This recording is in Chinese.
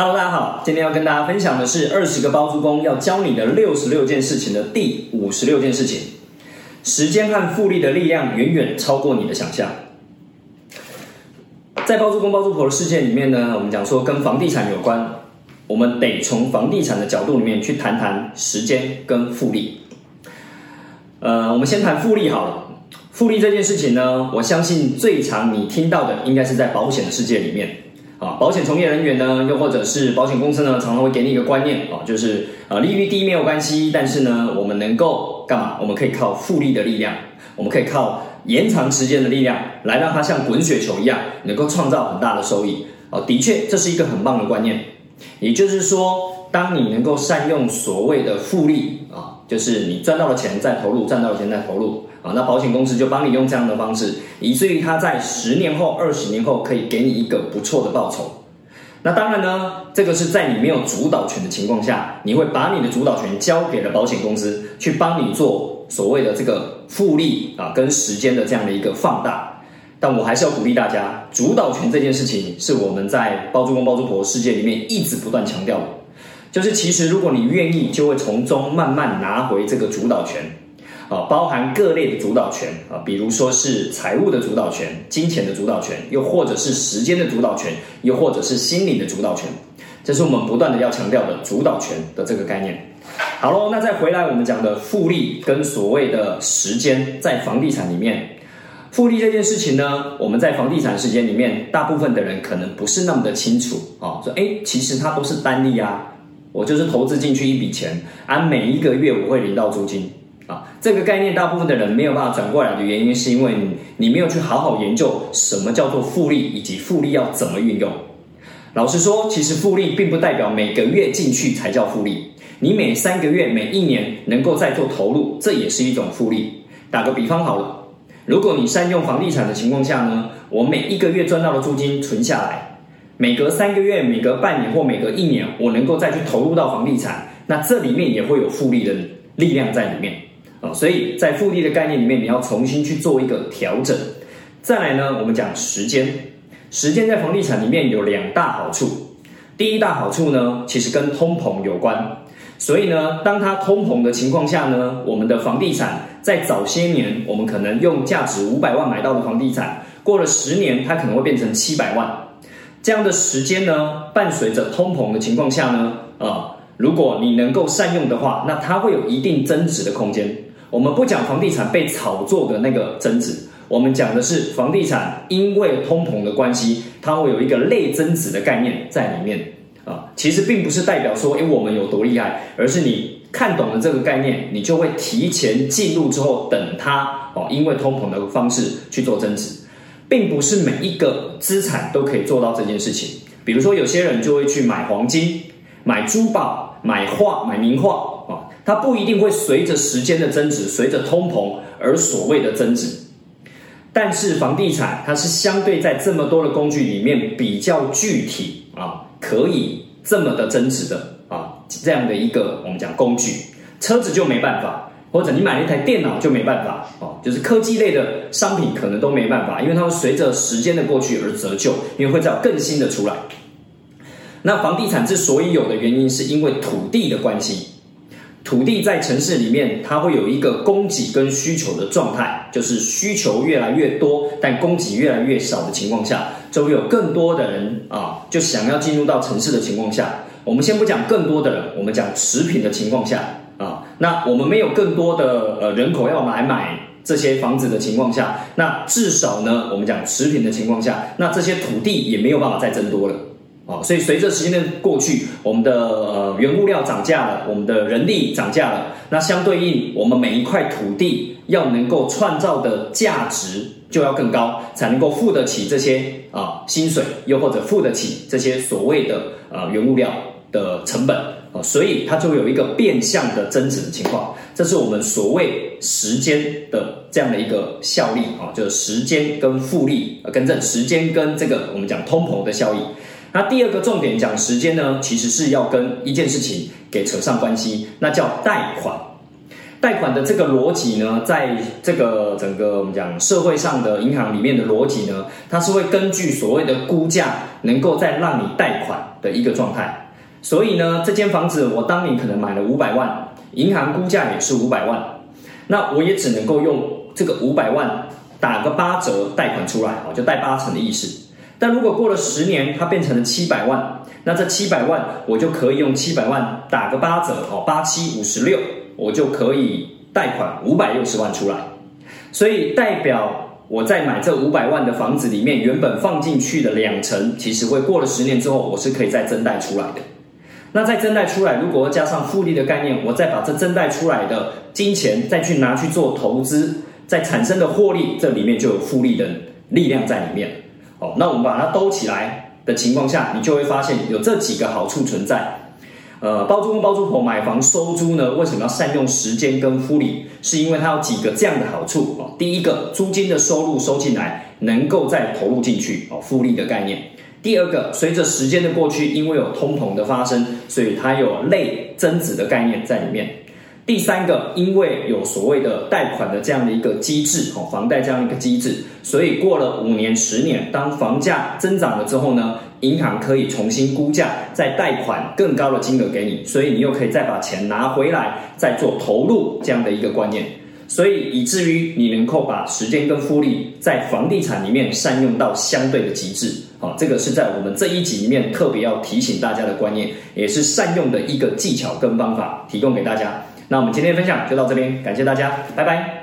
Hello，大家好，今天要跟大家分享的是二十个包租公要教你的六十六件事情的第五十六件事情。时间和复利的力量远远超过你的想象。在包租公包租婆的世界里面呢，我们讲说跟房地产有关，我们得从房地产的角度里面去谈谈时间跟复利。呃，我们先谈复利好了。复利这件事情呢，我相信最常你听到的应该是在保险的世界里面。啊，保险从业人员呢，又或者是保险公司呢，常常会给你一个观念啊，就是啊，利率低没有关系，但是呢，我们能够干嘛？我们可以靠复利的力量，我们可以靠延长时间的力量，来让它像滚雪球一样，能够创造很大的收益。啊，的确，这是一个很棒的观念。也就是说，当你能够善用所谓的复利啊，就是你赚到了钱再投入，赚到了钱再投入。那保险公司就帮你用这样的方式，以至于他在十年后、二十年后可以给你一个不错的报酬。那当然呢，这个是在你没有主导权的情况下，你会把你的主导权交给了保险公司，去帮你做所谓的这个复利啊，跟时间的这样的一个放大。但我还是要鼓励大家，主导权这件事情是我们在包租公包租婆世界里面一直不断强调的，就是其实如果你愿意，就会从中慢慢拿回这个主导权。啊，包含各类的主导权啊，比如说是财务的主导权、金钱的主导权，又或者是时间的主导权，又或者是心理的主导权，这是我们不断的要强调的主导权的这个概念。好喽，那再回来我们讲的复利跟所谓的时间，在房地产里面，复利这件事情呢，我们在房地产时间里面，大部分的人可能不是那么的清楚啊，说哎，其实它都是单利啊，我就是投资进去一笔钱，按每一个月我会领到租金。啊，这个概念大部分的人没有办法转过来的原因，是因为你你没有去好好研究什么叫做复利，以及复利要怎么运用。老实说，其实复利并不代表每个月进去才叫复利，你每三个月、每一年能够再做投入，这也是一种复利。打个比方好了，如果你善用房地产的情况下呢，我每一个月赚到的租金存下来，每隔三个月、每隔半年或每隔一年，我能够再去投入到房地产，那这里面也会有复利的力量在里面。啊，所以在复利的概念里面，你要重新去做一个调整。再来呢，我们讲时间，时间在房地产里面有两大好处。第一大好处呢，其实跟通膨有关。所以呢，当它通膨的情况下呢，我们的房地产在早些年，我们可能用价值五百万买到的房地产，过了十年，它可能会变成七百万。这样的时间呢，伴随着通膨的情况下呢，啊，如果你能够善用的话，那它会有一定增值的空间。我们不讲房地产被炒作的那个增值，我们讲的是房地产因为通膨的关系，它会有一个类增值的概念在里面啊。其实并不是代表说，哎，我们有多厉害，而是你看懂了这个概念，你就会提前进入之后，等它哦，因为通膨的方式去做增值，并不是每一个资产都可以做到这件事情。比如说，有些人就会去买黄金、买珠宝、买画、买名画。它不一定会随着时间的增值，随着通膨而所谓的增值，但是房地产它是相对在这么多的工具里面比较具体啊，可以这么的增值的啊，这样的一个我们讲工具，车子就没办法，或者你买了一台电脑就没办法哦，就是科技类的商品可能都没办法，因为它会随着时间的过去而折旧，因为会找更新的出来。那房地产之所以有的原因，是因为土地的关系。土地在城市里面，它会有一个供给跟需求的状态，就是需求越来越多，但供给越来越少的情况下，就会有更多的人啊，就想要进入到城市的情况下，我们先不讲更多的人，我们讲持平的情况下啊，那我们没有更多的呃人口要来买这些房子的情况下，那至少呢，我们讲持平的情况下，那这些土地也没有办法再增多了。啊，所以随着时间的过去，我们的呃原物料涨价了，我们的人力涨价了，那相对应，我们每一块土地要能够创造的价值就要更高，才能够付得起这些啊薪水，又或者付得起这些所谓的呃原物料的成本啊，所以它就有一个变相的增值的情况，这是我们所谓时间的这样的一个效力啊，就是时间跟复利啊，跟这时间跟这个我们讲通膨的效益。那第二个重点讲时间呢，其实是要跟一件事情给扯上关系，那叫贷款。贷款的这个逻辑呢，在这个整个我们讲社会上的银行里面的逻辑呢，它是会根据所谓的估价，能够再让你贷款的一个状态。所以呢，这间房子我当年可能买了五百万，银行估价也是五百万，那我也只能够用这个五百万打个八折贷款出来，哦，就贷八成的意思。但如果过了十年，它变成了七百万，那这七百万我就可以用七百万打个八折，哦，八七五十六，我就可以贷款五百六十万出来。所以代表我在买这五百万的房子里面，原本放进去的两成，其实会过了十年之后，我是可以再增贷出来的。那再增贷出来，如果加上复利的概念，我再把这增贷出来的金钱再去拿去做投资，再产生的获利，这里面就有复利的力量在里面。哦，那我们把它兜起来的情况下，你就会发现有这几个好处存在。呃，包租公包租婆买房收租呢，为什么要善用时间跟复利？是因为它有几个这样的好处哦。第一个，租金的收入收进来，能够再投入进去哦，复利的概念。第二个，随着时间的过去，因为有通膨的发生，所以它有类增值的概念在里面。第三个，因为有所谓的贷款的这样的一个机制，哦，房贷这样的一个机制，所以过了五年、十年，当房价增长了之后呢，银行可以重新估价，再贷款更高的金额给你，所以你又可以再把钱拿回来，再做投入这样的一个观念。所以以至于你能够把时间跟复利在房地产里面善用到相对的极致，好，这个是在我们这一集里面特别要提醒大家的观念，也是善用的一个技巧跟方法，提供给大家。那我们今天的分享就到这边，感谢大家，拜拜。